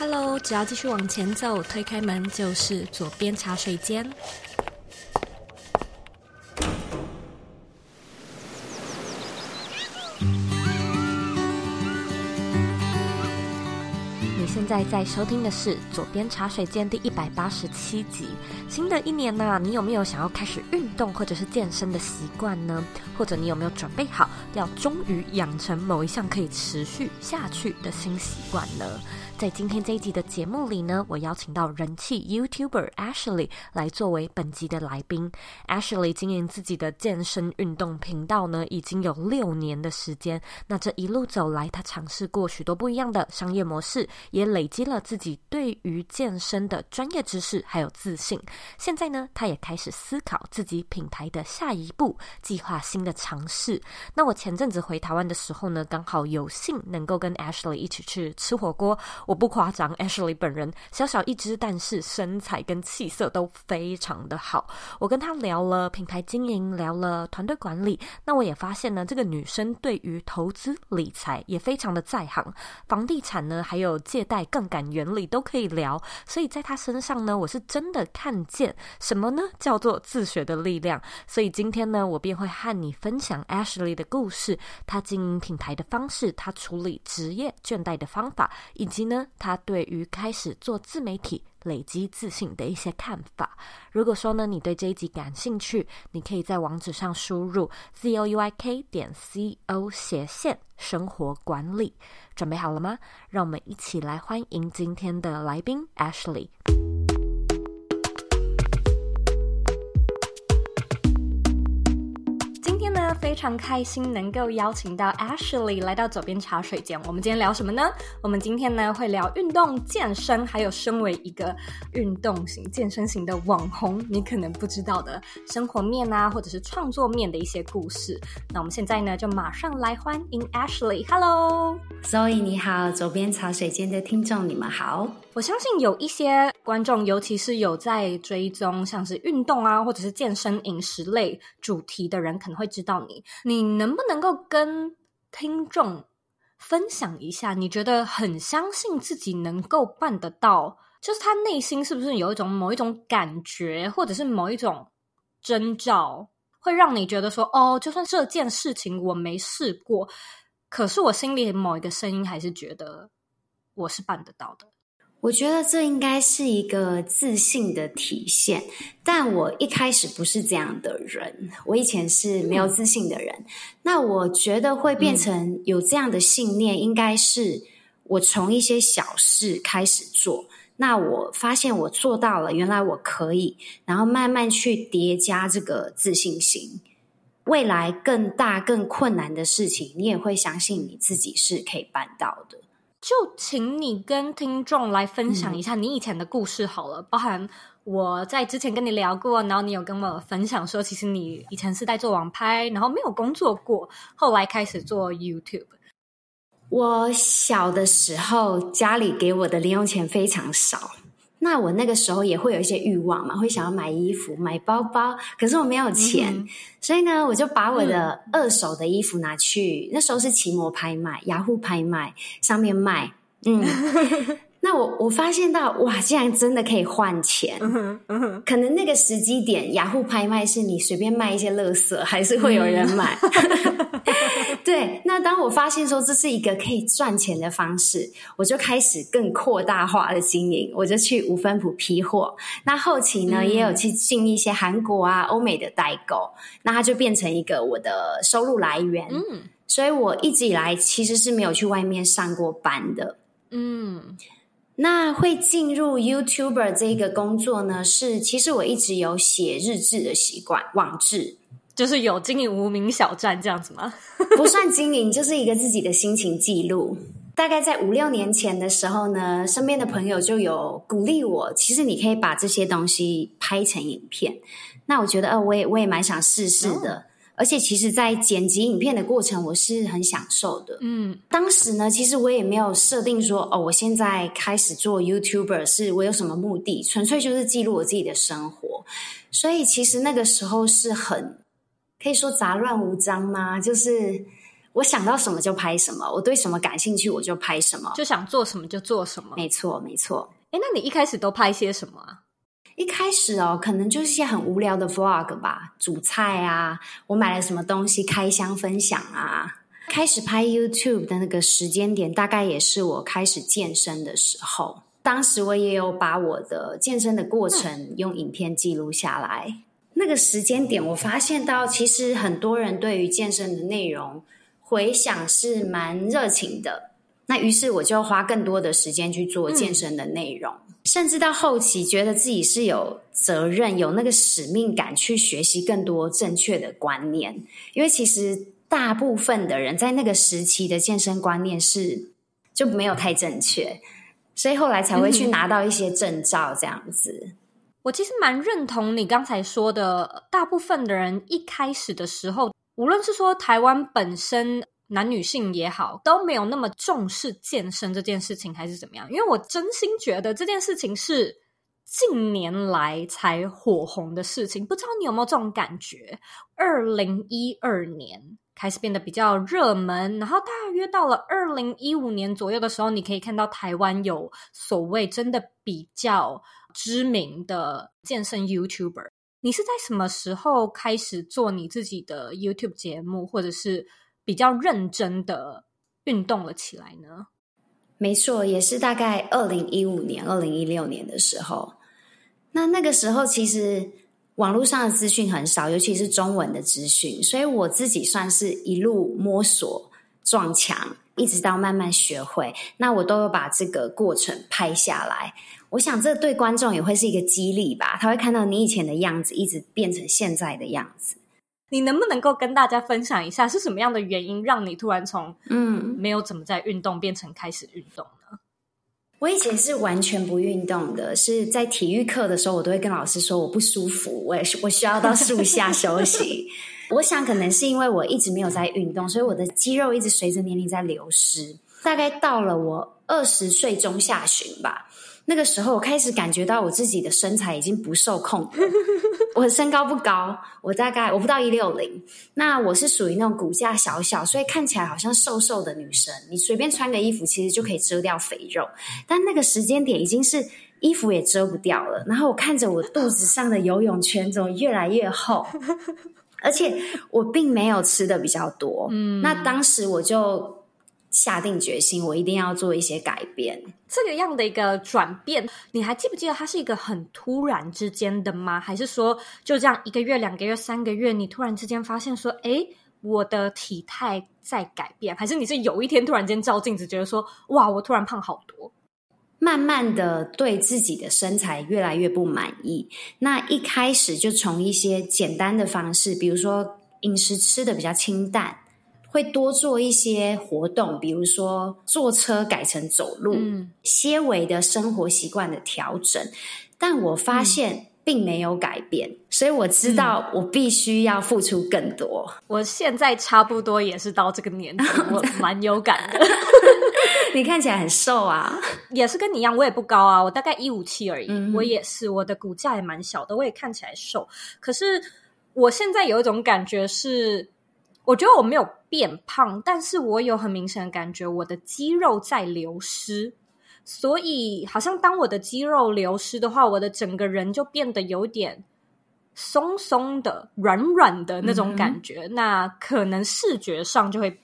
Hello，只要继续往前走，推开门就是左边茶水间。你现在在收听的是《左边茶水间》第一百八十七集。新的一年呢、你有没有想要开始运动或者是健身的习惯呢？或者你有没有准备好要终于养成某一项可以持续下去的新习惯呢？在今天这一集的节目里呢，我邀请到人气 YouTuber Ashley 来作为本集的来宾。Ashley 经营自己的健身运动频道呢，已经有六年的时间。那这一路走来，他尝试过许多不一样的商业模式，也累积了自己对于健身的专业知识还有自信。现在呢，他也开始思考自己品牌的下一步，计划新的尝试。那我前阵子回台湾的时候呢，刚好有幸能够跟 Ashley 一起去吃火锅。我不夸张，Ashley 本人小小一只，但是身材跟气色都非常的好。我跟她聊了品牌经营，聊了团队管理。那我也发现呢，这个女生对于投资理财也非常的在行，房地产呢，还有借贷杠杆原理都可以聊。所以在她身上呢，我是真的看见什么呢？叫做自学的力量。所以今天呢，我便会和你分享 Ashley 的故事，她经营品牌的方式，她处理职业倦怠的方法，以及呢。他对于开始做自媒体、累积自信的一些看法。如果说呢，你对这一集感兴趣，你可以在网址上输入 z o u i k 点 c o 斜线生活管理。准备好了吗？让我们一起来欢迎今天的来宾 Ashley。非常开心能够邀请到 Ashley 来到左边茶水间。我们今天聊什么呢？我们今天呢会聊运动健身，还有身为一个运动型健身型的网红，你可能不知道的生活面啊，或者是创作面的一些故事。那我们现在呢就马上来欢迎 Ashley。Hello，Zoe 你好，左边茶水间的听众你们好。我相信有一些观众，尤其是有在追踪像是运动啊，或者是健身饮食类主题的人，可能会知道你。你能不能够跟听众分享一下，你觉得很相信自己能够办得到？就是他内心是不是有一种某一种感觉，或者是某一种征兆，会让你觉得说，哦，就算这件事情我没试过，可是我心里某一个声音还是觉得我是办得到的。我觉得这应该是一个自信的体现，但我一开始不是这样的人，我以前是没有自信的人。嗯、那我觉得会变成有这样的信念，应该是我从一些小事开始做，那我发现我做到了，原来我可以，然后慢慢去叠加这个自信心，未来更大更困难的事情，你也会相信你自己是可以办到的。就请你跟听众来分享一下你以前的故事好了，嗯、包含我在之前跟你聊过，然后你有跟我分享说，其实你以前是在做网拍，然后没有工作过，后来开始做 YouTube。我小的时候家里给我的零用钱非常少。那我那个时候也会有一些欲望嘛，会想要买衣服、买包包，可是我没有钱，嗯、所以呢，我就把我的二手的衣服拿去，嗯、那时候是奇摩拍卖、雅虎拍卖上面卖，嗯。那我我发现到哇，竟然真的可以换钱。嗯哼嗯，可能那个时机点，雅虎拍卖是你随便卖一些垃圾，还是会有人买。嗯、对，那当我发现说这是一个可以赚钱的方式，我就开始更扩大化的经营。我就去五分埔批货，那后期呢、嗯、也有去进一些韩国啊、欧美的代购，那它就变成一个我的收入来源。嗯，所以我一直以来其实是没有去外面上过班的。嗯。那会进入 YouTuber 这个工作呢？是其实我一直有写日志的习惯，网志就是有经营无名小站这样子吗？不算经营，就是一个自己的心情记录。大概在五六年前的时候呢，身边的朋友就有鼓励我，其实你可以把这些东西拍成影片。那我觉得，呃，我也我也蛮想试试的。哦而且，其实，在剪辑影片的过程，我是很享受的。嗯，当时呢，其实我也没有设定说，哦，我现在开始做 YouTuber 是我有什么目的，纯粹就是记录我自己的生活。所以，其实那个时候是很可以说杂乱无章吗？就是我想到什么就拍什么，我对什么感兴趣我就拍什么，就想做什么就做什么。没错，没错。哎，那你一开始都拍些什么啊？一开始哦，可能就是一些很无聊的 vlog 吧，煮菜啊，我买了什么东西开箱分享啊。开始拍 YouTube 的那个时间点，大概也是我开始健身的时候。当时我也有把我的健身的过程用影片记录下来。那个时间点，我发现到其实很多人对于健身的内容回想是蛮热情的。那于是我就花更多的时间去做健身的内容。甚至到后期，觉得自己是有责任、有那个使命感去学习更多正确的观念，因为其实大部分的人在那个时期的健身观念是就没有太正确，所以后来才会去拿到一些证照这样子。嗯，我其实蛮认同你刚才说的，大部分的人一开始的时候，无论是说台湾本身。男女性也好，都没有那么重视健身这件事情，还是怎么样？因为我真心觉得这件事情是近年来才火红的事情，不知道你有没有这种感觉？二零一二年开始变得比较热门，然后大约到了二零一五年左右的时候，你可以看到台湾有所谓真的比较知名的健身 YouTuber。你是在什么时候开始做你自己的 YouTube 节目，或者是？比较认真的运动了起来呢？没错，也是大概二零一五年、二零一六年的时候。那那个时候其实网络上的资讯很少，尤其是中文的资讯，所以我自己算是一路摸索、撞墙，一直到慢慢学会。那我都有把这个过程拍下来。我想这对观众也会是一个激励吧，他会看到你以前的样子，一直变成现在的样子。你能不能够跟大家分享一下，是什么样的原因让你突然从嗯没有怎么在运动变成开始运动呢？我以前是完全不运动的，是在体育课的时候，我都会跟老师说我不舒服，我也是我需要到树下休息。我想可能是因为我一直没有在运动，所以我的肌肉一直随着年龄在流失。大概到了我二十岁中下旬吧。那个时候，我开始感觉到我自己的身材已经不受控了。我身高不高，我大概我不到一六零。那我是属于那种骨架小小，所以看起来好像瘦瘦的女生。你随便穿个衣服，其实就可以遮掉肥肉。但那个时间点已经是衣服也遮不掉了。然后我看着我肚子上的游泳圈怎么越来越厚，而且我并没有吃的比较多。嗯，那当时我就。下定决心，我一定要做一些改变。这个样的一个转变，你还记不记得它是一个很突然之间的吗？还是说就这样一个月、两个月、三个月，你突然之间发现说，诶，我的体态在改变？还是你是有一天突然间照镜子，觉得说，哇，我突然胖好多？慢慢的对自己的身材越来越不满意。那一开始就从一些简单的方式，比如说饮食吃的比较清淡。会多做一些活动，比如说坐车改成走路，嗯，些微的生活习惯的调整。但我发现并没有改变，嗯，所以我知道我必须要付出更多。我现在差不多也是到这个年纪，我蛮有感的。你看起来很瘦啊，也是跟你一样，我也不高啊，我大概一五七而已。嗯，我也是，我的骨架也蛮小的，我也看起来瘦。可是我现在有一种感觉是。我觉得我没有变胖，但是我有很明显的感觉，我的肌肉在流失。所以，好像当我的肌肉流失的话，我的整个人就变得有点松松的、软软的那种感觉。嗯、那可能视觉上就会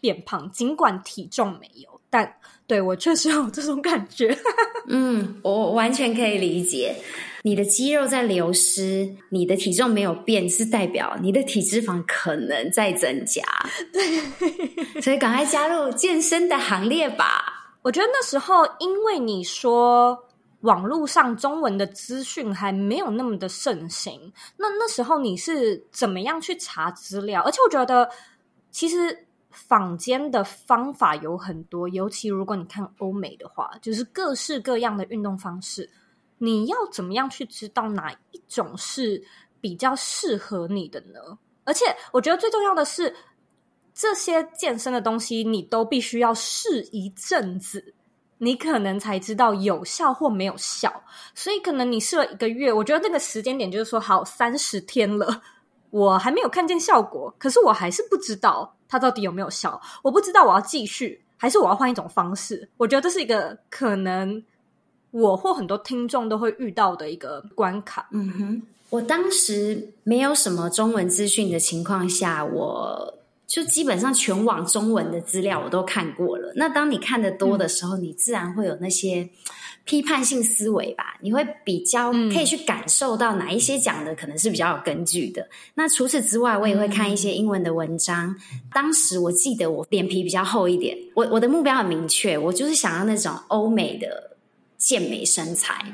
变胖，尽管体重没有，但对我确实有这种感觉。嗯，我完全可以理解。你的肌肉在流失，你的体重没有变，是代表你的体脂肪可能在增加。对，所以赶快加入健身的行列吧。我觉得那时候，因为你说网络上中文的资讯还没有那么的盛行，那那时候你是怎么样去查资料？而且我觉得，其实坊间的方法有很多，尤其如果你看欧美的话，就是各式各样的运动方式。你要怎么样去知道哪一种是比较适合你的呢？而且我觉得最重要的是，这些健身的东西你都必须要试一阵子，你可能才知道有效或没有效。所以可能你试了一个月，我觉得那个时间点就是说，好，三十天了，我还没有看见效果，可是我还是不知道它到底有没有效。我不知道我要继续，还是我要换一种方式。我觉得这是一个可能我或很多听众都会遇到的一个关卡。嗯哼，我当时没有什么中文资讯的情况下，我就基本上全网中文的资料我都看过了。那当你看的多的时候，嗯、你自然会有那些。批判性思维吧，你会比较可以去感受到哪一些讲的可能是比较有根据的。嗯、那除此之外，我也会看一些英文的文章。嗯、当时我记得我脸皮比较厚一点，我我的目标很明确，我就是想要那种欧美的健美身材，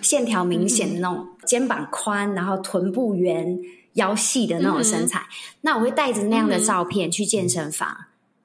线条明显的那种，嗯、肩膀宽，然后臀部圆、腰细的那种身材。嗯、那我会带着那样的照片去健身房。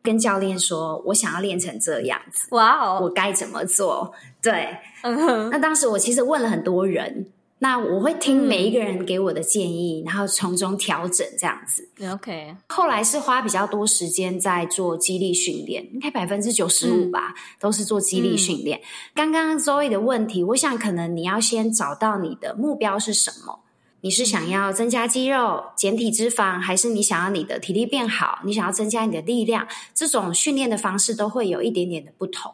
跟教练说，我想要练成这样子，哇哦我该怎么做？对，嗯哼。那当时我其实问了很多人，那我会听每一个人给我的建议，嗯、然后从中调整这样子。OK。后来是花比较多时间在做肌力训练，应该百分之九十五吧，嗯、都是做肌力训练。嗯、刚刚 Zoe 的问题，我想可能你要先找到你的目标是什么。你是想要增加肌肉、减体脂肪，还是你想要你的体力变好？你想要增加你的力量？这种训练的方式都会有一点点的不同。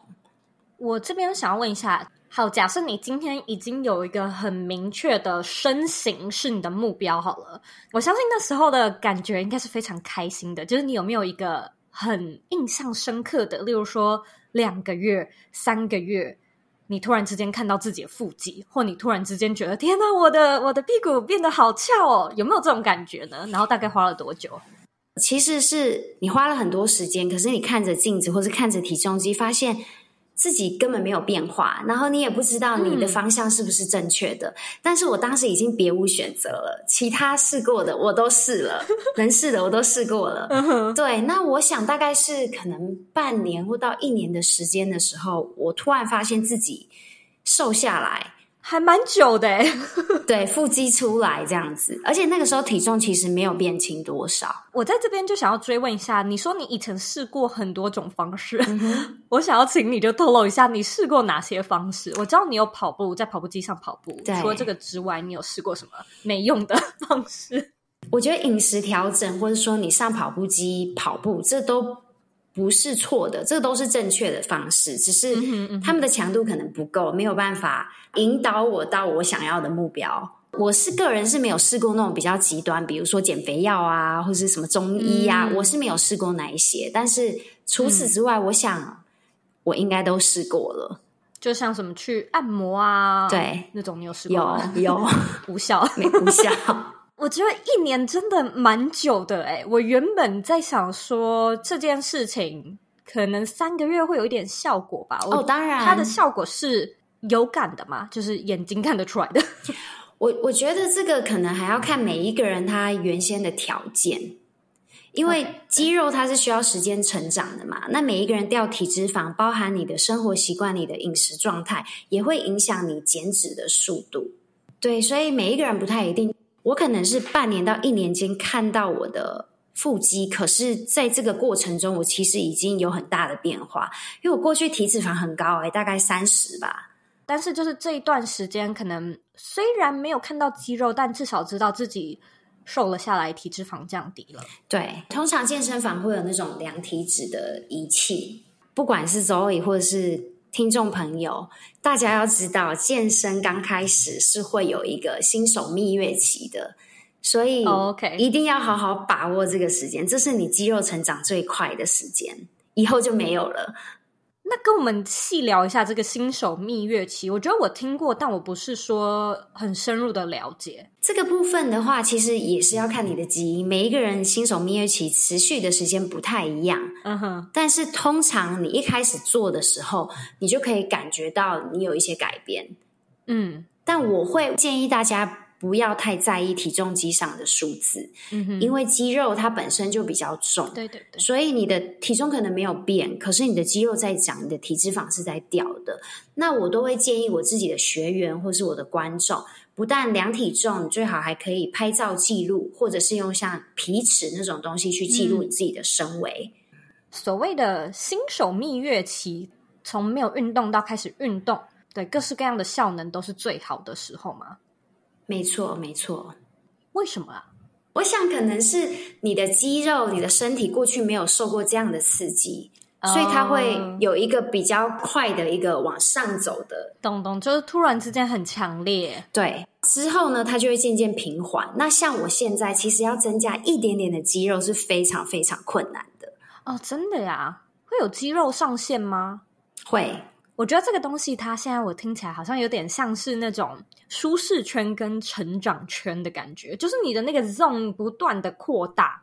我这边想要问一下，好，假设你今天已经有一个很明确的身形是你的目标，好了，我相信那时候的感觉应该是非常开心的。就是你有没有一个很印象深刻的，例如说两个月、三个月？你突然之间看到自己的腹肌，或你突然之间觉得天哪，我的我的屁股变得好翘哦，有没有这种感觉呢？然后大概花了多久？其实是你花了很多时间，可是你看着镜子或是看着体重机，发现。自己根本没有变化，然后你也不知道你的方向是不是正确的。嗯、但是我当时已经别无选择了，其他试过的我都试了，能试的我都试过了。嗯、对，那我想大概是可能半年或到一年的时间的时候，我突然发现自己瘦下来。还蛮久的欸，对，腹肌出来这样子，而且那个时候体重其实没有变轻多少。我在这边就想要追问一下，你说你以前试过很多种方式，嗯、我想要请你就透露一下，你试过哪些方式？我知道你有跑步，在跑步机上跑步，除了这个之外，你有试过什么没用的方式？我觉得饮食调整，或者说你上跑步机跑步，这都。不是错的，这都是正确的方式，只是他们的强度可能不够，没有办法引导我到我想要的目标。我是个人是没有试过那种比较极端，比如说减肥药啊，或是什么中医啊，嗯、我是没有试过哪一些。但是除此之外，嗯、我想我应该都试过了，就像什么去按摩啊，对，那种你有试过吗？有有 无效，没无效。我觉得一年真的蛮久的哎，我原本在想说这件事情可能三个月会有一点效果吧。哦，当然，它的效果是有感的嘛，就是眼睛看得出来的。我我觉得这个可能还要看每一个人他原先的条件，因为肌肉它是需要时间成长的嘛。那每一个人掉体脂肪，包含你的生活习惯、你的饮食状态，也会影响你减脂的速度。对，所以每一个人不太一定。我可能是半年到一年间看到我的腹肌，可是在这个过程中，我其实已经有很大的变化。因为我过去体脂肪很高，欸，大概三十吧。但是就是这一段时间，可能虽然没有看到肌肉，但至少知道自己瘦了下来，体脂肪降低了。对，通常健身房会有那种量体脂的仪器，不管是 Zoe 或者是。听众朋友，大家要知道，健身刚开始是会有一个新手蜜月期的，所以 OK 一定要好好把握这个时间，这是你肌肉成长最快的时间，以后就没有了。那跟我们细聊一下这个新手蜜月期，我觉得我听过，但我不是说很深入的了解这个部分的话，其实也是要看你的基因。每一个人新手蜜月期持续的时间不太一样，嗯哼。但是通常你一开始做的时候，你就可以感觉到你有一些改变，嗯。但我会建议大家。不要太在意体重机上的数字，因为肌肉它本身就比较重，对对对，所以你的体重可能没有变，可是你的肌肉在长，你的体脂肪是在掉的。那我都会建议我自己的学员或是我的观众，不但量体重，最好还可以拍照记录，或者是用像皮尺那种东西去记录你自己的身围。嗯。所谓的新手蜜月期，从没有运动到开始运动，对各式各样的效能都是最好的时候吗？没错，没错。为什么啊？我想可能是你的肌肉、你的身体过去没有受过这样的刺激。所以它会有一个比较快的一个往上走的，咚咚，就是突然之间很强烈。对，之后呢，它就会渐渐平缓。那像我现在，其实要增加一点点的肌肉是非常非常困难的。哦，真的呀？会有肌肉上限吗？会。我觉得这个东西，它现在我听起来好像有点像是那种舒适圈跟成长圈的感觉，就是你的那个 zone 不断的扩大，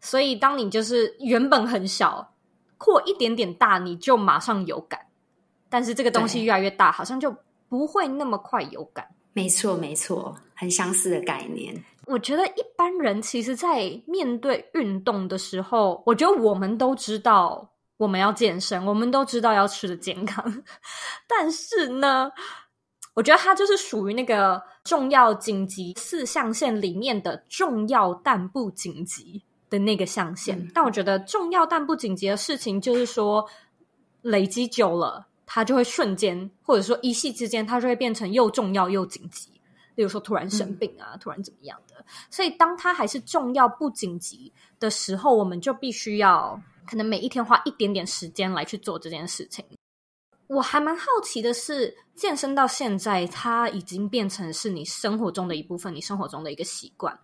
所以当你就是原本很小。扩一点点大，你就马上有感，但是这个东西越来越大，好像就不会那么快有感。没错，没错，很相似的概念。我觉得一般人其实，在面对运动的时候，我觉得我们都知道我们要健身，我们都知道要吃的健康，但是呢，我觉得它就是属于那个重要紧急四象限里面的重要但不紧急。的那个象限，嗯，但我觉得重要但不紧急的事情，就是说累积久了，它就会瞬间，或者说一夕之间，它就会变成又重要又紧急。例如说突然生病啊，嗯，突然怎么样的。所以当它还是重要不紧急的时候，我们就必须要可能每一天花一点点时间来去做这件事情。我还蛮好奇的是，健身到现在，它已经变成是你生活中的一部分，你生活中的一个习惯。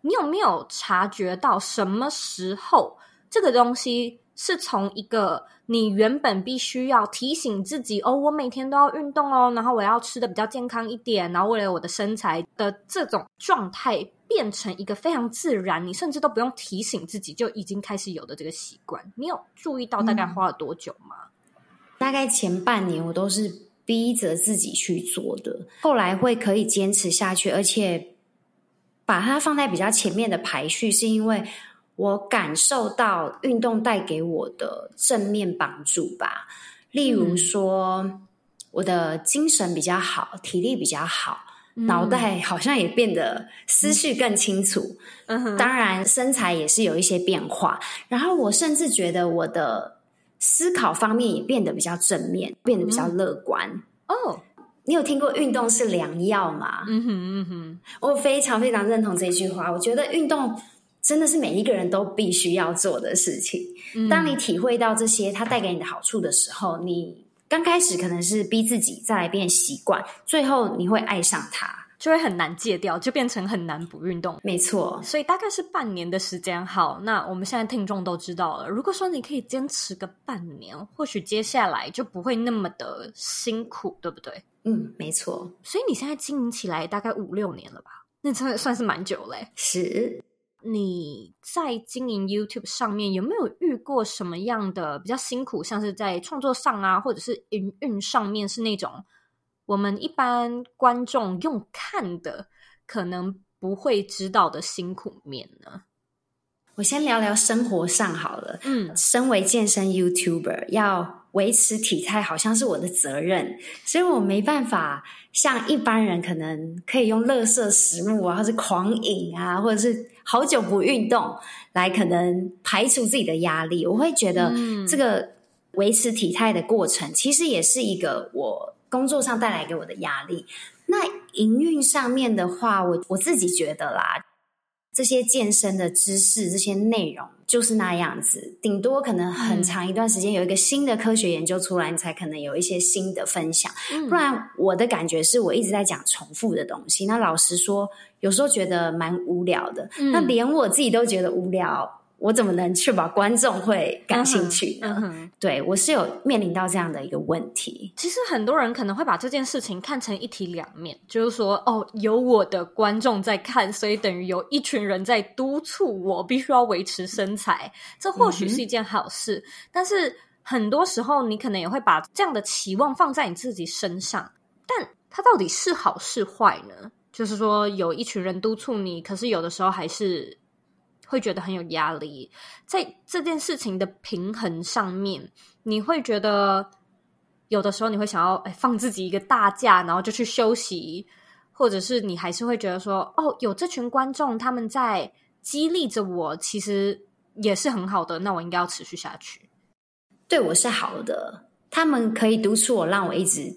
你有没有察觉到什么时候这个东西是从一个你原本必须要提醒自己哦，我每天都要运动哦，然后我要吃的比较健康一点，然后为了我的身材的这种状态，变成一个非常自然，你甚至都不用提醒自己就已经开始有的这个习惯？你有注意到大概花了多久吗？嗯，大概前半年我都是逼着自己去做的，后来会可以坚持下去，而且。把它放在比较前面的排序，是因为我感受到运动带给我的正面帮助吧。例如说，嗯、我的精神比较好，体力比较好，嗯、脑袋好像也变得思绪更清楚。嗯，当然身材也是有一些变化。然后我甚至觉得我的思考方面也变得比较正面，变得比较乐观。嗯、哦。你有听过运动是良药吗？嗯哼嗯哼，我非常非常认同这句话。我觉得运动真的是每一个人都必须要做的事情。嗯。当你体会到这些它带给你的好处的时候，你刚开始可能是逼自己，再来变习惯，最后你会爱上它。就会很难戒掉，就变成很难不运动。没错，所以大概是半年的时间。好，那我们现在听众都知道了。如果说你可以坚持个半年，或许接下来就不会那么的辛苦，对不对？嗯，没错。所以你现在经营起来大概五六年了吧？那真的算是蛮久嘞。是。你在经营 YouTube 上面有没有遇过什么样的比较辛苦，像是在创作上啊，或者是营运上面是那种？我们一般观众用看的，可能不会知道的辛苦面呢。我先聊聊生活上好了。嗯，身为健身 YouTuber，要维持体态好像是我的责任，所以我没办法像一般人可能可以用垃圾食物啊，或是狂饮啊，或者是好久不运动来可能排除自己的压力。我会觉得这个维持体态的过程，其实也是一个我。工作上带来给我的压力，那营运上面的话，我我自己觉得啦，这些健身的知识、这些内容就是那样子，顶多可能很长一段时间有一个新的科学研究出来，你才可能有一些新的分享。不然，我的感觉是我一直在讲重复的东西。那老实说，有时候觉得蛮无聊的。那连我自己都觉得无聊。我怎么能确保观众会感兴趣呢？嗯嗯、对，我是有面临到这样的一个问题。其实很多人可能会把这件事情看成一体两面，就是说，哦，有我的观众在看，所以等于有一群人在督促我必须要维持身材。这或许是一件好事，嗯，但是很多时候你可能也会把这样的期望放在你自己身上，但它到底是好是坏呢？就是说，有一群人督促你，可是有的时候还是。会觉得很有压力，在这件事情的平衡上面，你会觉得有的时候你会想要哎放自己一个大假，然后就去休息，或者是你还是会觉得说哦，有这群观众他们在激励着我，其实也是很好的，那我应该要持续下去。对我是好的，他们可以督促我，让我一直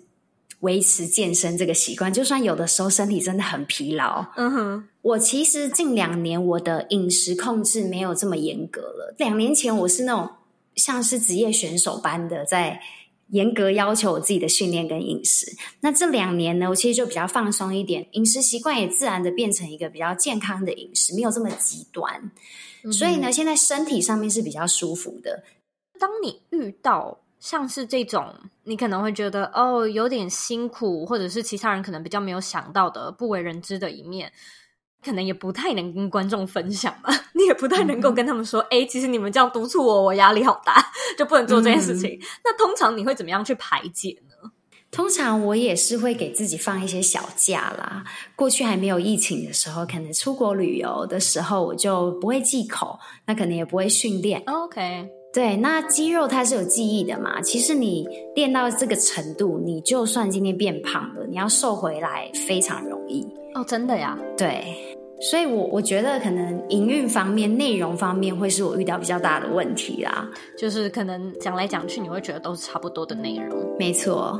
维持健身这个习惯，就算有的时候身体真的很疲劳。嗯哼，我其实近两年我的饮食控制没有这么严格了。两年前我是那种像是职业选手般的在严格要求我自己的训练跟饮食。那这两年呢，我其实就比较放松一点，饮食习惯也自然的变成一个比较健康的饮食，没有这么极端。嗯。所以呢，现在身体上面是比较舒服的。当你遇到像是这种，你可能会觉得哦，有点辛苦，或者是其他人可能比较没有想到的不为人知的一面，可能也不太能跟观众分享吧。你也不太能够跟他们说，哎、嗯，其实你们这样督促我，我压力好大，就不能做这件事情。嗯、那通常你会怎么样去排解呢？通常我也是会给自己放一些小假啦。过去还没有疫情的时候，可能出国旅游的时候，我就不会忌口，那可能也不会训练。OK。对，那肌肉它是有记忆的嘛。其实你练到这个程度，你就算今天变胖了，你要瘦回来非常容易哦。真的呀？对，所以我我觉得可能营运方面、内容方面会是我遇到比较大的问题啦。就是可能讲来讲去，你会觉得都是差不多的内容。没错。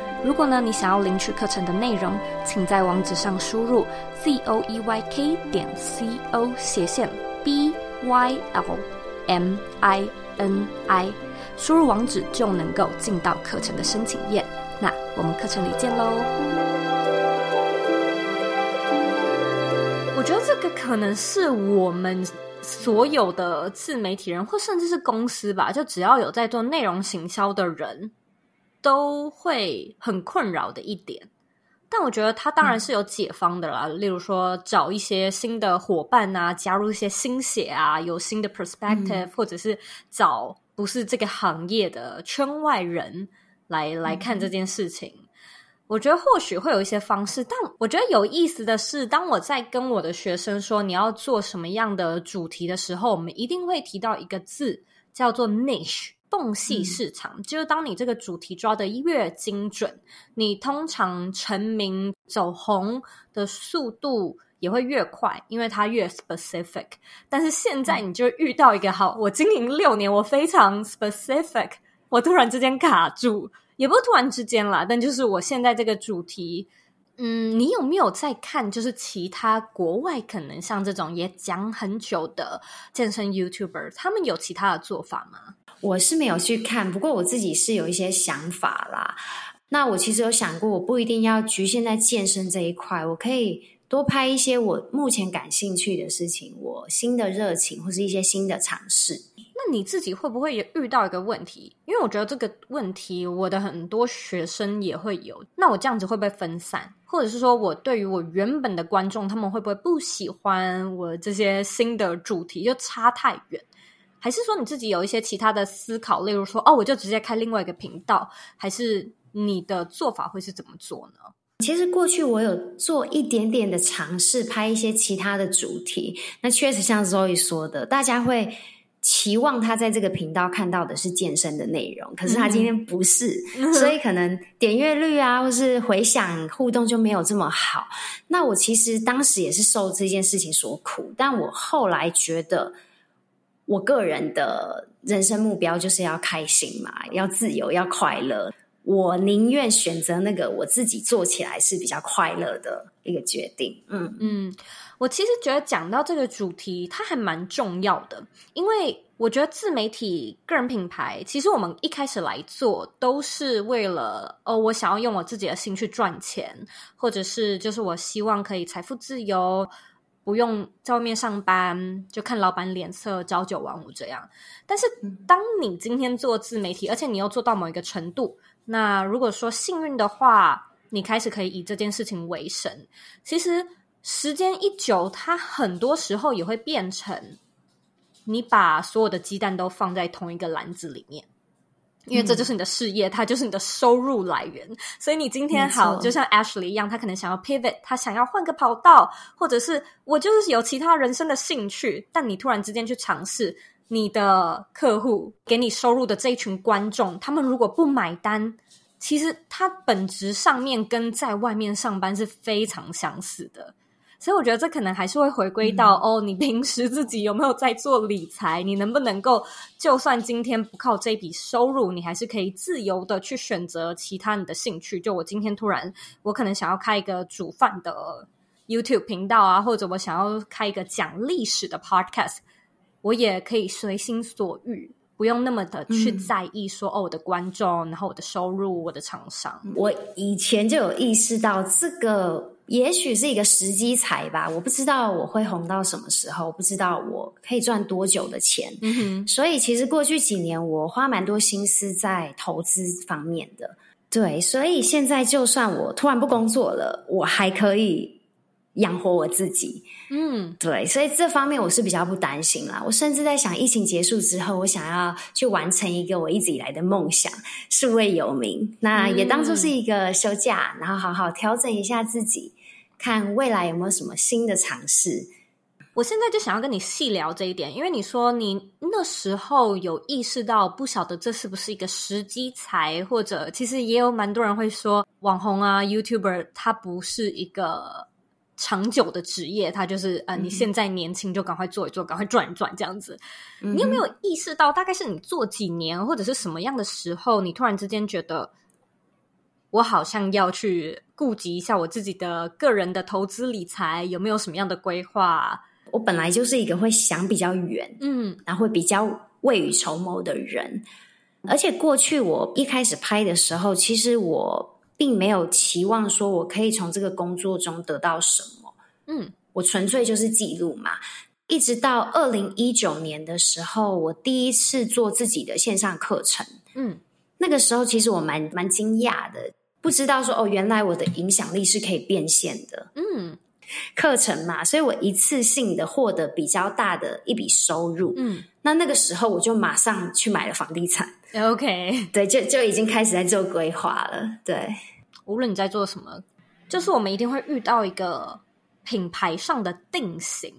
如果呢，你想要领取课程的内容，请在网址上输入 z o e y k 点 c o 斜线 b y l m i n i，输入网址就能够进到课程的申请页。那我们课程里见喽！我觉得这个可能是我们所有的自媒体人，或甚至是公司吧，就只要有在做内容行销的人。都会很困扰的一点，但我觉得它当然是有解方的啦。嗯、例如说，找一些新的伙伴啊，加入一些新血啊，有新的 perspective，、嗯、或者是找不是这个行业的圈外人来来看这件事情。嗯、我觉得或许会有一些方式，但我觉得有意思的是，当我在跟我的学生说你要做什么样的主题的时候，我们一定会提到一个字，叫做 niche。缝隙市场，嗯、就是当你这个主题抓得越精准，你通常成名走红的速度也会越快，因为它越 specific。但是现在你就遇到一个好，我经营六年，我非常 specific，我突然之间卡住，也不是突然之间啦，但就是我现在这个主题，嗯，你有没有在看？就是其他国外可能像这种也讲很久的健身 YouTuber，他们有其他的做法吗？我是没有去看，不过我自己是有一些想法啦。那我其实有想过，我不一定要局限在健身这一块，我可以多拍一些我目前感兴趣的事情，我新的热情或是一些新的尝试。那你自己会不会也遇到一个问题？因为我觉得这个问题，我的很多学生也会有。那我这样子会不会分散？或者是说我对于我原本的观众，他们会不会不喜欢我这些新的主题，就差太远？还是说你自己有一些其他的思考，例如说，哦，我就直接开另外一个频道，还是你的做法会是怎么做呢？其实过去我有做一点点的尝试，拍一些其他的主题。那确实像 Zoe 说的，大家会期望他在这个频道看到的是健身的内容，可是他今天不是，嗯、所以可能点阅率啊，或是回响互动就没有这么好。那我其实当时也是受这件事情所苦，但我后来觉得。我个人的人生目标就是要开心嘛，要自由，要快乐。我宁愿选择那个我自己做起来是比较快乐的一个决定。嗯嗯，我其实觉得讲到这个主题，它还蛮重要的，因为我觉得自媒体个人品牌，其实我们一开始来做都是为了哦，我想要用我自己的心去赚钱，或者是就是我希望可以财富自由。不用在外面上班，就看老板脸色，朝九晚五这样。但是，当你今天做自媒体，而且你又做到某一个程度，那如果说幸运的话，你开始可以以这件事情为生。其实时间一久，它很多时候也会变成你把所有的鸡蛋都放在同一个篮子里面。因为这就是你的事业，它就是你的收入来源。所以你今天好，就像 Ashley 一样，他可能想要 pivot，他想要换个跑道，或者是我就是有其他人生的兴趣，但你突然之间去尝试，你的客户给你收入的这一群观众，他们如果不买单，其实他本质上面跟在外面上班是非常相似的。所以我觉得这可能还是会回归到、嗯、哦，你平时自己有没有在做理财？你能不能够，就算今天不靠这笔收入，你还是可以自由的去选择其他你的兴趣？就我今天突然，我可能想要开一个煮饭的 YouTube 频道啊，或者我想要开一个讲历史的 Podcast，我也可以随心所欲，不用那么的去在意说、嗯、哦，我的观众，然后我的收入，我的厂商。我以前就有意识到这个。也许是一个时机财吧，我不知道我会红到什么时候，我不知道我可以赚多久的钱。嗯哼，所以其实过去几年我花蛮多心思在投资方面的。对，所以现在就算我突然不工作了，我还可以。养活我自己，嗯，对，所以这方面我是比较不担心啦。我甚至在想，疫情结束之后，我想要去完成一个我一直以来的梦想，数位游民。那也当做是一个休假，然后好好调整一下自己，看未来有没有什么新的尝试。我现在就想要跟你细聊这一点，因为你说你那时候有意识到，不晓得这是不是一个时机才，或者其实也有蛮多人会说，网红啊、YouTuber，它不是一个。长久的职业，它就是呃，你现在年轻就赶快做一做，赶快转一转这样子。嗯、你有没有意识到，大概是你做几年或者是什么样的时候，你突然之间觉得，我好像要去顾及一下我自己的个人的投资理财，有没有什么样的规划？我本来就是一个会想比较远，嗯，然后会比较未雨绸缪的人，而且过去我一开始拍的时候，其实我。并没有期望说我可以从这个工作中得到什么，嗯，我纯粹就是记录嘛。一直到二零一九年的时候，我第一次做自己的线上课程，嗯，那个时候其实我蛮蛮惊讶的，不知道说哦，原来我的影响力是可以变现的，嗯，课程嘛，所以我一次性的获得比较大的一笔收入，嗯，那那个时候我就马上去买了房地产，OK，对，就就已经开始在做规划了，对。无论你在做什么，就是我们一定会遇到一个品牌上的定型。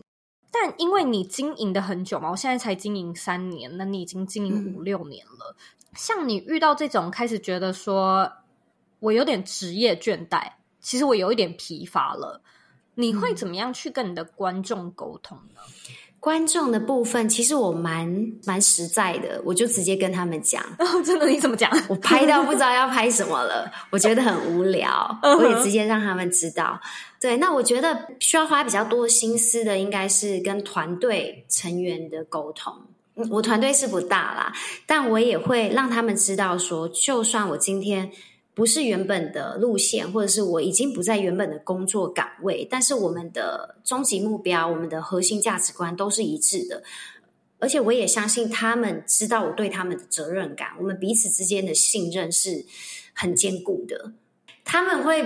但因为你经营的很久嘛，我现在才经营三年，那你已经经营五六年了。嗯。像你遇到这种开始觉得说我有点职业倦怠，其实我有一点疲乏了，你会怎么样去跟你的观众沟通呢？观众的部分，其实我蛮蛮实在的，我就直接跟他们讲。哦，真的？你怎么讲？我拍到不知道要拍什么了，我觉得很无聊，我也直接让他们知道。对，那我觉得需要花比较多心思的，应该是跟团队成员的沟通。我团队是不大啦，但我也会让他们知道说，就算我今天。不是原本的路线，或者是我已经不在原本的工作岗位，但是我们的终极目标、我们的核心价值观都是一致的，而且我也相信他们知道我对他们的责任感，我们彼此之间的信任是很坚固的。他们会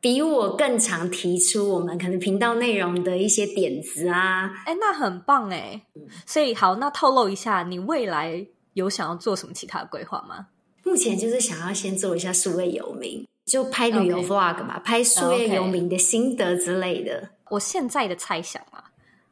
比我更常提出我们可能频道内容的一些点子啊，哎，那很棒哎。所以好，那透露一下，你未来有想要做什么其他的规划吗？目前就是想要先做一下数位游民，就拍旅游 vlog 嘛.拍数位游民的心得之类的。我现在的猜想啊，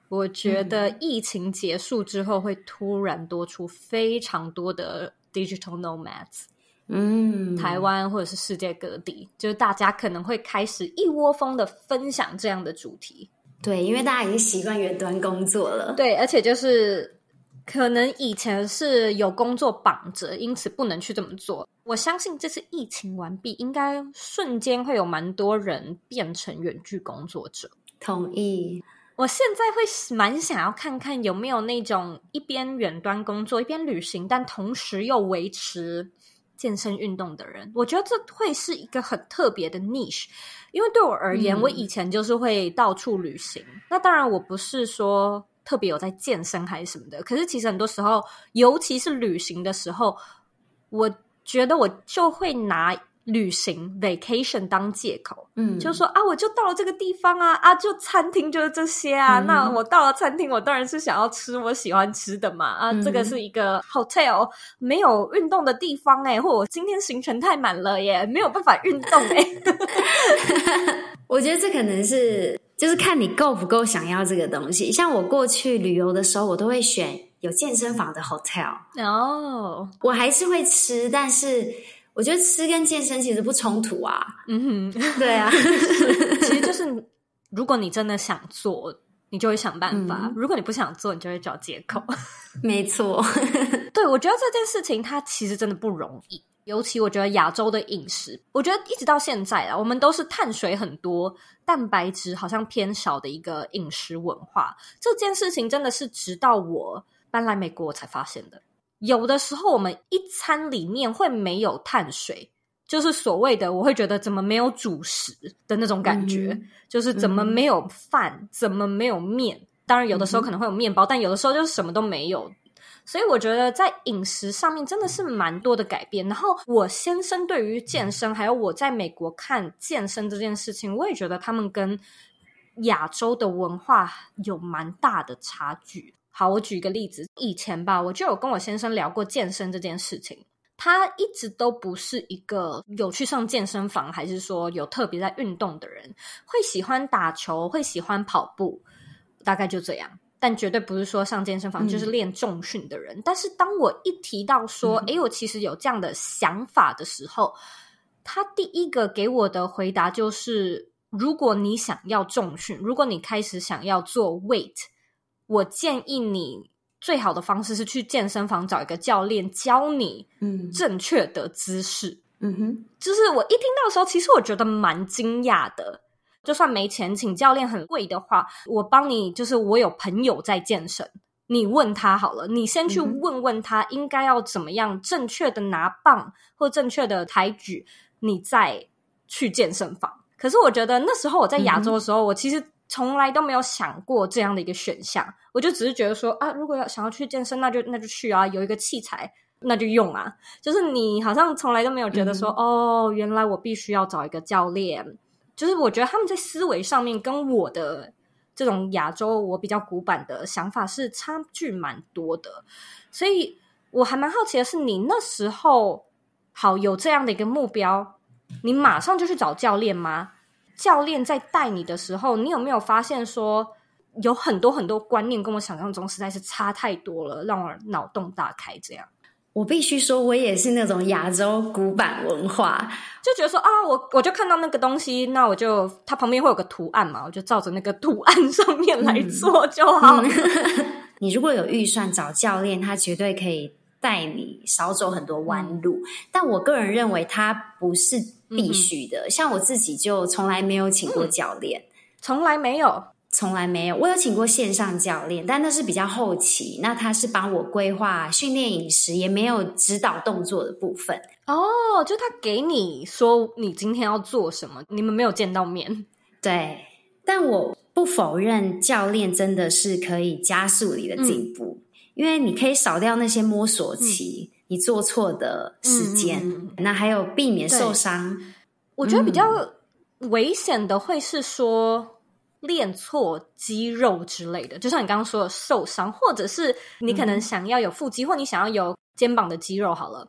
我觉得疫情结束之后会突然多出非常多的 digital nomads，嗯，台湾或者是世界各地，就是大家可能会开始一窝蜂的分享这样的主题。对，因为大家已经习惯远端工作了。对，而且就是。可能以前是有工作绑着，因此不能去这么做。我相信这次疫情完毕，应该瞬间会有蛮多人变成远距工作者。同意。我现在会蛮想要看看有没有那种一边远端工作一边旅行，但同时又维持健身运动的人。我觉得这会是一个很特别的 niche，因为对我而言，我以前就是会到处旅行。那当然，我不是说。特别有在健身还是什么的，可是其实很多时候，尤其是旅行的时候，我觉得我就会拿旅行 vacation 当借口，嗯，就说啊，我就到了这个地方啊，啊，就餐厅就是这些啊，嗯、那我到了餐厅，我当然是想要吃我喜欢吃的嘛，啊，嗯、这个是一个 hotel 没有运动的地方哎、欸，或我今天行程太满了耶，没有办法运动哎、欸，我觉得这可能是就是看你够不够想要这个东西，像我过去旅游的时候，我都会选有健身房的 hotel 哦，我还是会吃，但是。我觉得吃跟健身其实不冲突啊，嗯哼，对啊，其实就是如果你真的想做，你就会想办法；嗯、如果你不想做，你就会找借口。没错，对，我觉得这件事情它其实真的不容易，尤其我觉得亚洲的饮食，我觉得一直到现在啊，我们都是碳水很多、蛋白质好像偏少的一个饮食文化。这件事情真的是直到我搬来美国才发现的。有的时候，我们一餐里面会没有碳水，就是所谓的我会觉得怎么没有主食的那种感觉，嗯、就是怎么没有饭，嗯、怎么没有面。当然，有的时候可能会有面包，嗯、但有的时候就是什么都没有。所以，我觉得在饮食上面真的是蛮多的改变。然后，我先生对于健身，还有我在美国看健身这件事情，我也觉得他们跟亚洲的文化有蛮大的差距。好，我举一个例子，以前吧，我就有跟我先生聊过健身这件事情。他一直都不是一个有去上健身房，还是说有特别在运动的人，会喜欢打球，会喜欢跑步，大概就这样。但绝对不是说上健身房就是练重训的人。嗯、但是当我一提到说，诶、嗯，我其实有这样的想法的时候，他第一个给我的回答就是：如果你想要重训，如果你开始想要做 weight。我建议你最好的方式是去健身房找一个教练教你，嗯，正确的姿势。嗯哼，就是我一听到的时候，其实我觉得蛮惊讶的。就算没钱请教练很贵的话，我帮你，就是我有朋友在健身，你问他好了，你先去问问他应该要怎么样正确的拿棒或正确的抬举，你再去健身房。可是我觉得那时候我在亚洲的时候，我其实。从来都没有想过这样的一个选项，我就只是觉得说啊，如果要想要去健身，那就那就去啊，有一个器材那就用啊。就是你好像从来都没有觉得说，嗯、哦，原来我必须要找一个教练。就是我觉得他们在思维上面跟我的这种亚洲我比较古板的想法是差距蛮多的，所以我还蛮好奇的是，你那时候好有这样的一个目标，你马上就去找教练吗？教练在带你的时候，你有没有发现说有很多很多观念跟我想象中实在是差太多了，让我脑洞大开？这样，我必须说，我也是那种亚洲古板文化，就觉得说啊，我我就看到那个东西，那我就它旁边会有个图案嘛，我就照着那个图案上面来做就好了。嗯、你如果有预算找教练，他绝对可以带你少走很多弯路，嗯、但我个人认为他不是。必须的，像我自己就从来没有请过教练，嗯，从来没有，从来没有。我有请过线上教练，但那是比较后期，那他是帮我规划训练饮食，也没有指导动作的部分。哦，就他给你说你今天要做什么，你们没有见到面。对，但我不否认教练真的是可以加速你的进步，嗯，因为你可以少掉那些摸索期。嗯你做错的时间，嗯、那还有避免受伤。我觉得比较危险的会是说练错肌肉之类的，就像你刚刚说的受伤，或者是你可能想要有腹肌，嗯、或你想要有肩膀的肌肉，好了。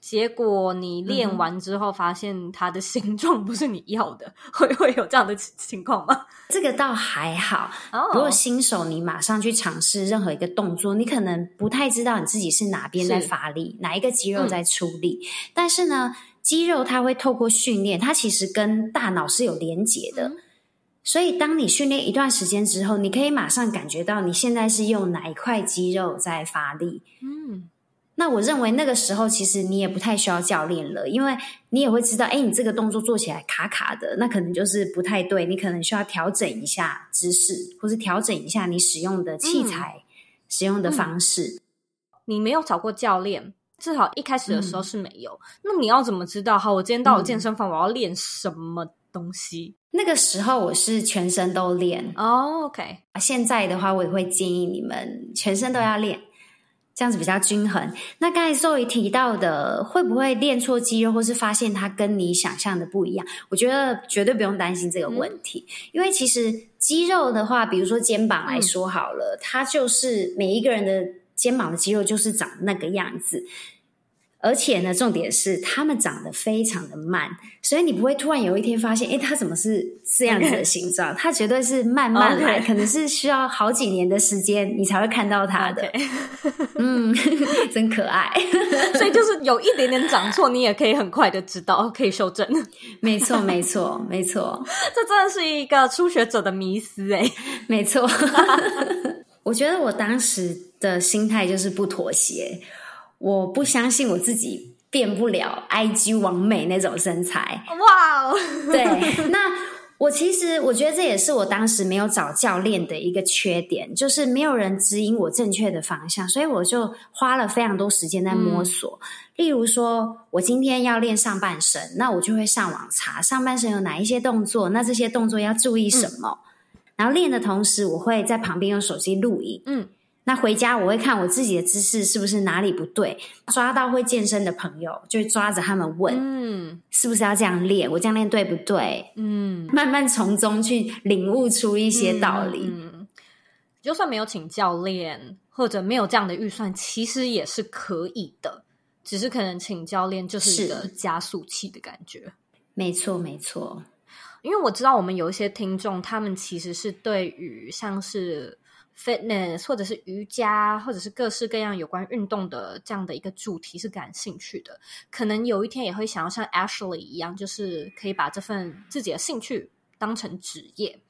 结果你练完之后，发现它的形状不是你要的，嗯、会会有这样的情况吗？这个倒还好。Oh. 如果新手你马上去尝试任何一个动作，你可能不太知道你自己是哪边在发力，哪一个肌肉在出力。嗯、但是呢，肌肉它会透过训练，它其实跟大脑是有连结的。嗯、所以当你训练一段时间之后，你可以马上感觉到你现在是用哪一块肌肉在发力。嗯。那我认为那个时候其实你也不太需要教练了，因为你也会知道，哎，你这个动作做起来卡卡的，那可能就是不太对，你可能需要调整一下姿势，或是调整一下你使用的器材、嗯、使用的方式。你没有找过教练，至少一开始的时候是没有。嗯、那你要怎么知道？好，我今天到了健身房，我要练什么东西？那个时候我是全身都练。哦，OK。现在的话，我也会建议你们全身都要练。这样子比较均衡。那刚才 Zoe 提到的，会不会练错肌肉，或是发现它跟你想象的不一样？我觉得绝对不用担心这个问题，嗯、因为其实肌肉的话，比如说肩膀来说好了，嗯、它就是每一个人的肩膀的肌肉就是长那个样子。而且呢，重点是它们长得非常的慢，所以你不会突然有一天发现，诶，它怎么是这样子的形状？它绝对是慢慢来 可能是需要好几年的时间，你才会看到它的。嗯，真可爱。所以就是有一点点长错，你也可以很快的知道，可以修正。没错，没错，没错。这真的是一个初学者的迷思诶。没错。我觉得我当时的心态就是不妥协。我不相信我自己变不了 IG 完美那种身材。哇 Wow！对，那我其实我觉得这也是我当时没有找教练的一个缺点，就是没有人指引我正确的方向，所以我就花了非常多时间在摸索。嗯、例如说，我今天要练上半身，那我就会上网查上半身有哪一些动作，那这些动作要注意什么。嗯、然后练的同时，我会在旁边用手机录影。嗯。那回家我会看我自己的姿势是不是哪里不对，抓到会健身的朋友就抓着他们问，嗯，是不是要这样练？我这样练对不对？嗯，慢慢从中去领悟出一些道理。嗯，嗯，就算没有请教练或者没有这样的预算，其实也是可以的，只是可能请教练就是一个加速器的感觉。没错，没错，因为我知道我们有一些听众，他们其实是对于像是。Fitness 或者是瑜伽，或者是各式各样有关运动的这样的一个主题是感兴趣的，可能有一天也会想要像 Ashley 一样，就是可以把这份自己的兴趣当成职业。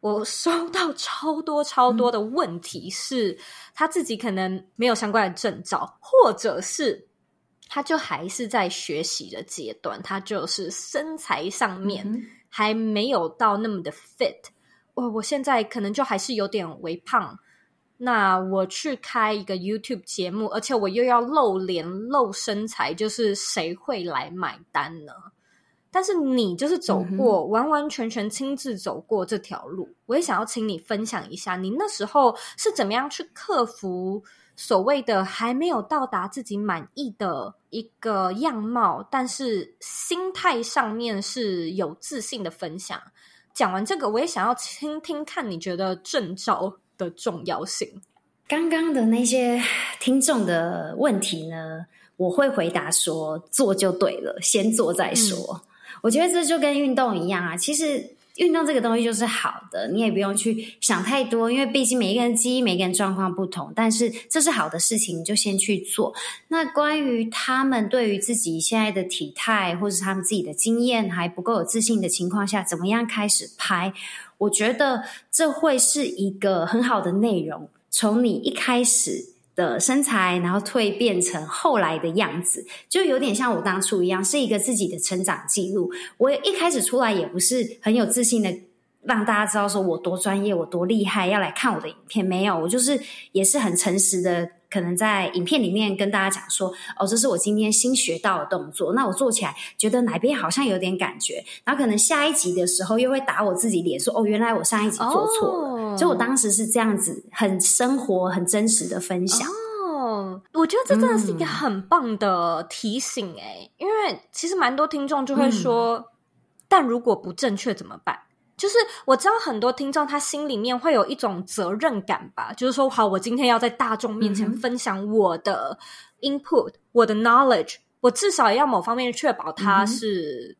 我收到超多超多的问题，是他自己可能没有相关的证照，或者是他就还是在学习的阶段，他就是身材上面还没有到那么的 fit。我我现在可能就还是有点微胖，那我去开一个 YouTube 节目，而且我又要露脸露身材，就是谁会来买单呢？但是你就是走过，完完全全亲自走过这条路，我也想要请你分享一下，你那时候是怎么样去克服所谓的还没有到达自己满意的一个样貌，但是心态上面是有自信的分享。讲完这个，我也想要听听看，你觉得证照的重要性？刚刚的那些听众的问题呢，我会回答说，做就对了，先做再说。嗯、我觉得这就跟运动一样啊，其实。运动这个东西就是好的，你也不用去想太多，因为毕竟每一个人基因、每个人状况不同。但是这是好的事情，你就先去做。那关于他们对于自己现在的体态，或是他们自己的经验还不够有自信的情况下，怎么样开始拍？我觉得这会是一个很好的内容。从你一开始。的身材，然后蜕变成后来的样子，就有点像我当初一样，是一个自己的成长记录。我一开始出来也不是很有自信的，让大家知道说我多专业，我多厉害，要来看我的影片。没有，我就是也是很诚实的，可能在影片里面跟大家讲说，哦，这是我今天新学到的动作，那我做起来觉得哪边好像有点感觉，然后可能下一集的时候又会打我自己脸，说，哦，原来我上一集做错了。Oh. 就我当时是这样子，很生活、很真实的分享。哦，我觉得这真的是一个很棒的提醒诶、欸，嗯、因为其实蛮多听众就会说，嗯、但如果不正确怎么办？就是我知道很多听众他心里面会有一种责任感吧，就是说，好，我今天要在大众面前分享我的 input，、嗯、我的 knowledge，我至少要某方面确保它是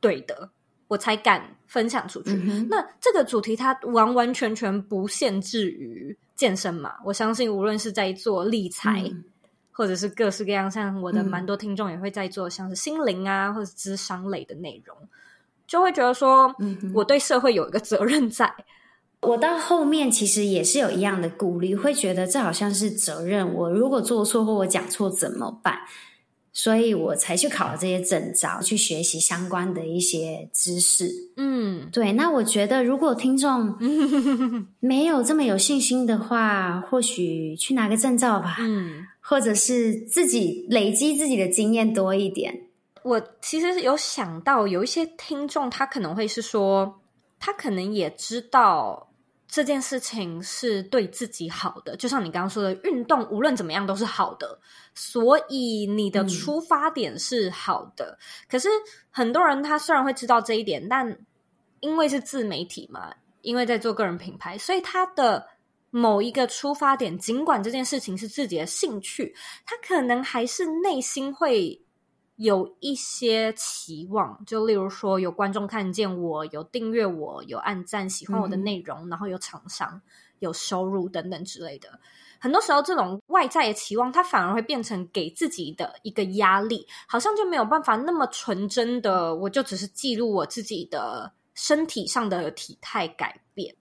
对的。嗯我才敢分享出去。嗯、那这个主题它完完全全不限制于健身嘛？我相信无论是在做理财，嗯、或者是各式各样，像我的蛮多听众也会在做，像是心灵啊，或者智商类的内容，就会觉得说，我对社会有一个责任在。嗯、我到后面其实也是有一样的顾虑，会觉得这好像是责任。我如果做错或我讲错怎么办？所以我才去考了这些证照，去学习相关的一些知识。嗯，对。那我觉得，如果听众 没有这么有信心的话，或许去拿个证照吧。嗯，或者是自己累积自己的经验多一点。我其实有想到，有一些听众他可能会是说，他可能也知道这件事情是对自己好的，就像你刚刚说的，运动无论怎么样都是好的，所以你的出发点是好的。嗯、可是很多人他虽然会知道这一点，但因为是自媒体嘛，因为在做个人品牌，所以他的某一个出发点，尽管这件事情是自己的兴趣，他可能还是内心会。有一些期望，就例如说有观众看见我，有订阅我，有按赞喜欢我的内容，嗯、然后有厂商有收入等等之类的。很多时候，这种外在的期望，它反而会变成给自己的一个压力，好像就没有办法那么纯真的，我就只是记录我自己的身体上的体态改变。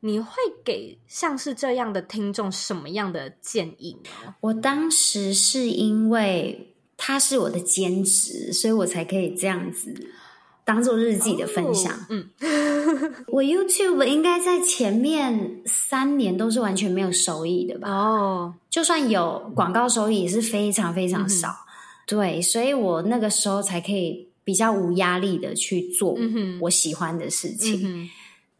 你会给像是这样的听众什么样的建议呢？我当时是因为。它是我的兼职，所以我才可以这样子当做日记的分享。哦、嗯，我 YouTube 应该在前面三年都是完全没有收益的吧？哦，就算有广告收益也是非常非常少。嗯、对，所以我那个时候才可以比较无压力的去做我喜欢的事情。嗯、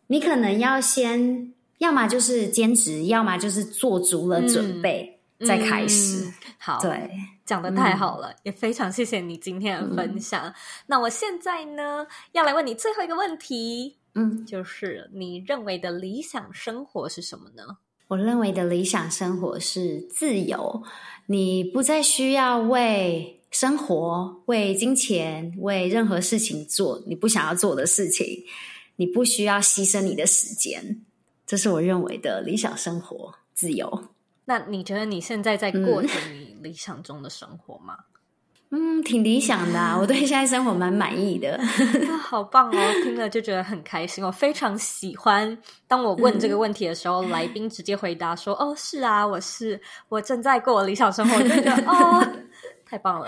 你可能要先，要么就是兼职，要么就是做足了准备。嗯再开始，嗯、好，对，讲得太好了，嗯、也非常谢谢你今天的分享。嗯、那我现在呢，要来问你最后一个问题，嗯，就是你认为的理想生活是什么呢？我认为的理想生活是自由，你不再需要为生活、为金钱、为任何事情做你不想要做的事情，你不需要牺牲你的时间，这是我认为的理想生活，自由。那你觉得你现在在过着你理想中的生活吗？嗯，挺理想的啊，我对现在生活蛮满意的。好棒哦，听了就觉得很开心。我非常喜欢当我问这个问题的时候，嗯、来宾直接回答说：“哦，是啊，我是，我正在过我理想生活。”我就觉得 哦。太棒了，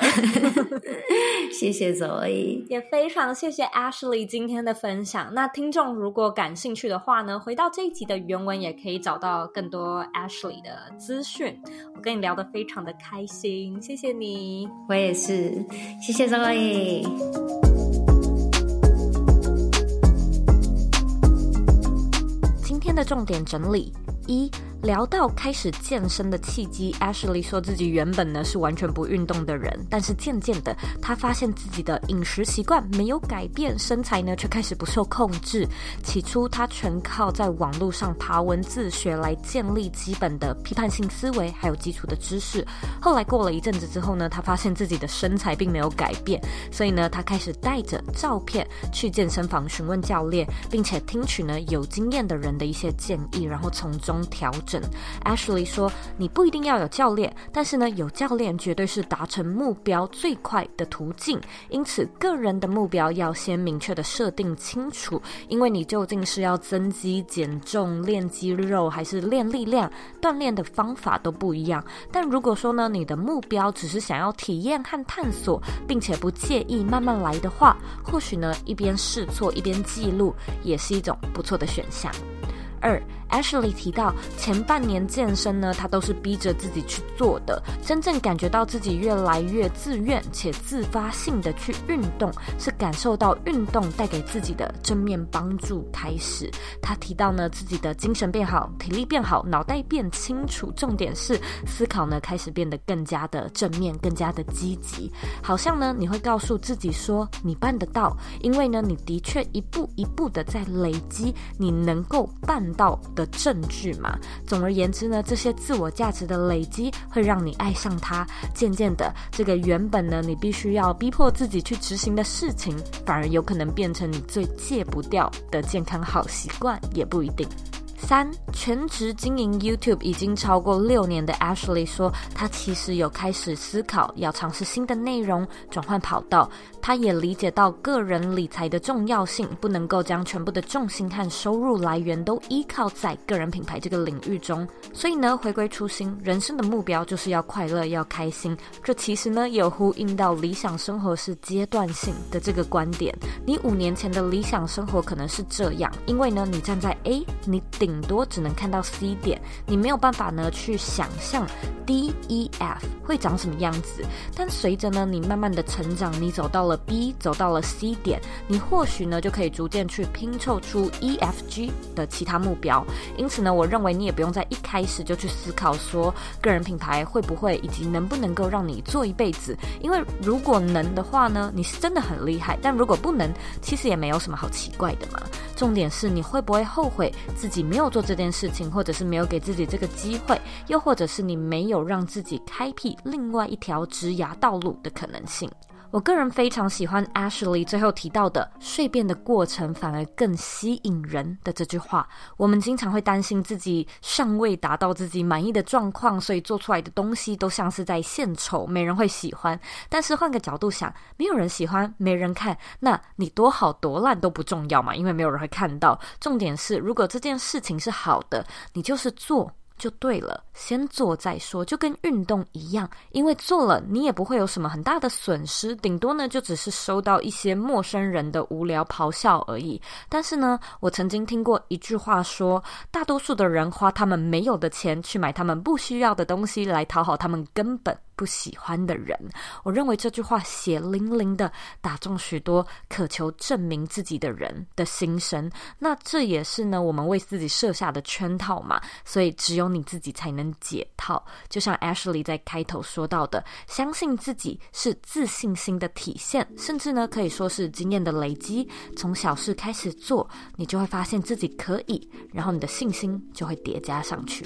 谢谢 Zoe，也非常谢谢 Ashley 今天的分享。那听众如果感兴趣的话呢，回到这一集的原文也可以找到更多 Ashley 的资讯。我跟你聊得非常的开心，谢谢你，我也是，谢谢 Zoe。今天的重点整理一。聊到开始健身的契机，Ashley 说自己原本呢是完全不运动的人，但是渐渐的，他发现自己的饮食习惯没有改变，身材呢却开始不受控制。起初，他全靠在网络上爬文自学来建立基本的批判性思维，还有基础的知识。后来过了一阵子之后呢，他发现自己的身材并没有改变，所以呢，他开始带着照片去健身房询问教练，并且听取呢有经验的人的一些建议，然后从中调整。Ashley 说：“你不一定要有教练，但是呢，有教练绝对是达成目标最快的途径。因此，个人的目标要先明确的设定清楚，因为你究竟是要增肌、减重、练肌肉，还是练力量，锻炼的方法都不一样。但如果说呢，你的目标只是想要体验和探索，并且不介意慢慢来的话，或许呢，一边试错一边记录，也是一种不错的选项。”二。Ashley 提到，前半年健身呢，他都是逼着自己去做的。真正感觉到自己越来越自愿且自发性的去运动，是感受到运动带给自己的正面帮助开始。他提到呢，自己的精神变好，体力变好，脑袋变清楚，重点是思考呢开始变得更加的正面，更加的积极。好像呢，你会告诉自己说，你办得到，因为呢，你的确一步一步的在累积你能够办到的证据嘛。总而言之呢，这些自我价值的累积会让你爱上它。渐渐的，这个原本呢你必须要逼迫自己去执行的事情，反而有可能变成你最戒不掉的健康好习惯，也不一定。三，全职经营 YouTube 已经超过六年的 Ashley 说，她其实有开始思考要尝试新的内容，转换跑道。她也理解到个人理财的重要性，不能够将全部的重心和收入来源都依靠在个人品牌这个领域中。所以呢，回归初心，人生的目标就是要快乐，要开心。这其实呢，有呼应到理想生活是阶段性的这个观点。你五年前的理想生活可能是这样，因为呢，你站在 A，你顶顶多只能看到 C 点，你没有办法呢去想象 D E F 会长什么样子。但随着呢你慢慢的成长，你走到了 B，走到了 C 点，你或许呢就可以逐渐去拼凑出 E F G 的其他目标。因此呢，我认为你也不用在一开始就去思考说个人品牌会不会以及能不能够让你做一辈子。因为如果能的话呢，你是真的很厉害；但如果不能，其实也没有什么好奇怪的嘛。重点是你会不会后悔自己没有做这件事情，或者是没有给自己这个机会，又或者是你没有让自己开辟另外一条职涯道路的可能性。我个人非常喜欢 Ashley 最后提到的“蜕变的过程反而更吸引人”的这句话。我们经常会担心自己尚未达到自己满意的状况，所以做出来的东西都像是在献丑，没人会喜欢。但是换个角度想，没有人喜欢，没人看，那你多好多烂都不重要嘛，因为没有人会看到。重点是，如果这件事情是好的，你就是做。就对了，先做再说，就跟运动一样，因为做了你也不会有什么很大的损失，顶多呢就只是收到一些陌生人的无聊咆哮而已。但是呢，我曾经听过一句话说，大多数的人花他们没有的钱去买他们不需要的东西，来讨好他们根本不喜欢的人，我认为这句话血淋淋的打中许多渴求证明自己的人的心声。那这也是呢，我们为自己设下的圈套嘛。所以只有你自己才能解套。就像 Ashley 在开头说到的，相信自己是自信心的体现，甚至呢可以说是经验的累积。从小事开始做，你就会发现自己可以，然后你的信心就会叠加上去。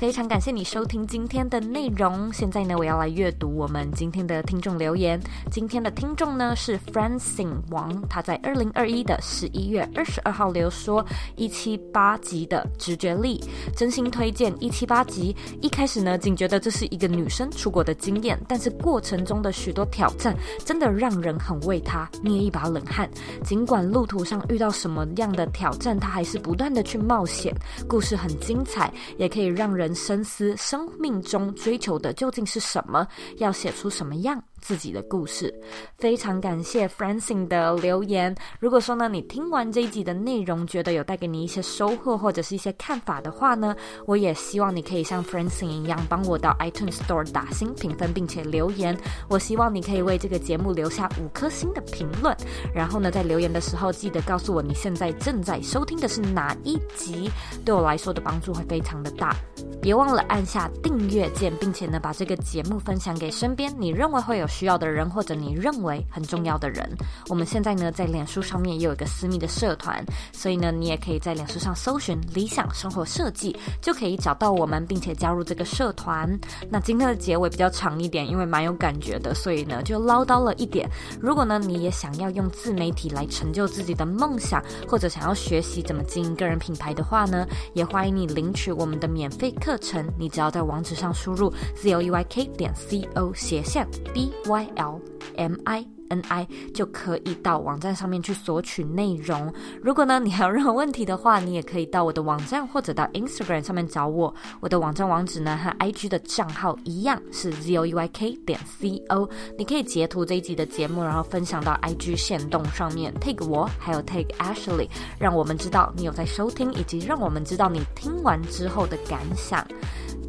非常感谢你收听今天的内容。现在呢，我要来阅读我们今天的听众留言。今天的听众呢是 Francine 王，他在二零二一的十一月二十二号留说一七八集的直觉力，真心推荐一七八集。一开始呢，仅觉得这是一个女生出国的经验，但是过程中的许多挑战，真的让人很为她捏一把冷汗。尽管路途上遇到什么样的挑战，她还是不断的去冒险。故事很精彩，也可以让人。深思生命中追求的究竟是什么？要写出什么样自己的故事？非常感谢 Francine 的留言。如果说呢，你听完这一集的内容，觉得有带给你一些收获或者是一些看法的话呢，我也希望你可以像 Francine 一样，帮我到 iTunes Store 打星评分，并且留言。我希望你可以为这个节目留下五颗星的评论。然后呢，在留言的时候，记得告诉我你现在正在收听的是哪一集，对我来说的帮助会非常的大。别忘了按下订阅键，并且呢，把这个节目分享给身边你认为会有需要的人，或者你认为很重要的人。我们现在呢，在脸书上面也有一个私密的社团，所以呢，你也可以在脸书上搜寻“理想生活设计”，就可以找到我们，并且加入这个社团。那今天的结尾比较长一点，因为蛮有感觉的，所以呢，就唠叨了一点。如果呢，你也想要用自媒体来成就自己的梦想，或者想要学习怎么经营个人品牌的话呢，也欢迎你领取我们的免费课。程，你只要在网址上输入 z o e y k 点 c o 斜线 b y l m i n i 就可以到网站上面去索取内容。如果呢，你还有任何问题的话，你也可以到我的网站或者到 Instagram 上面找我。我的网站网址呢和 IG 的账号一样是 z o e y k 点 c o。你可以截图这一集的节目，然后分享到 IG 线动上面，tag 我，还有 tag Ashley，让我们知道你有在收听，以及让我们知道你听完之后的感想。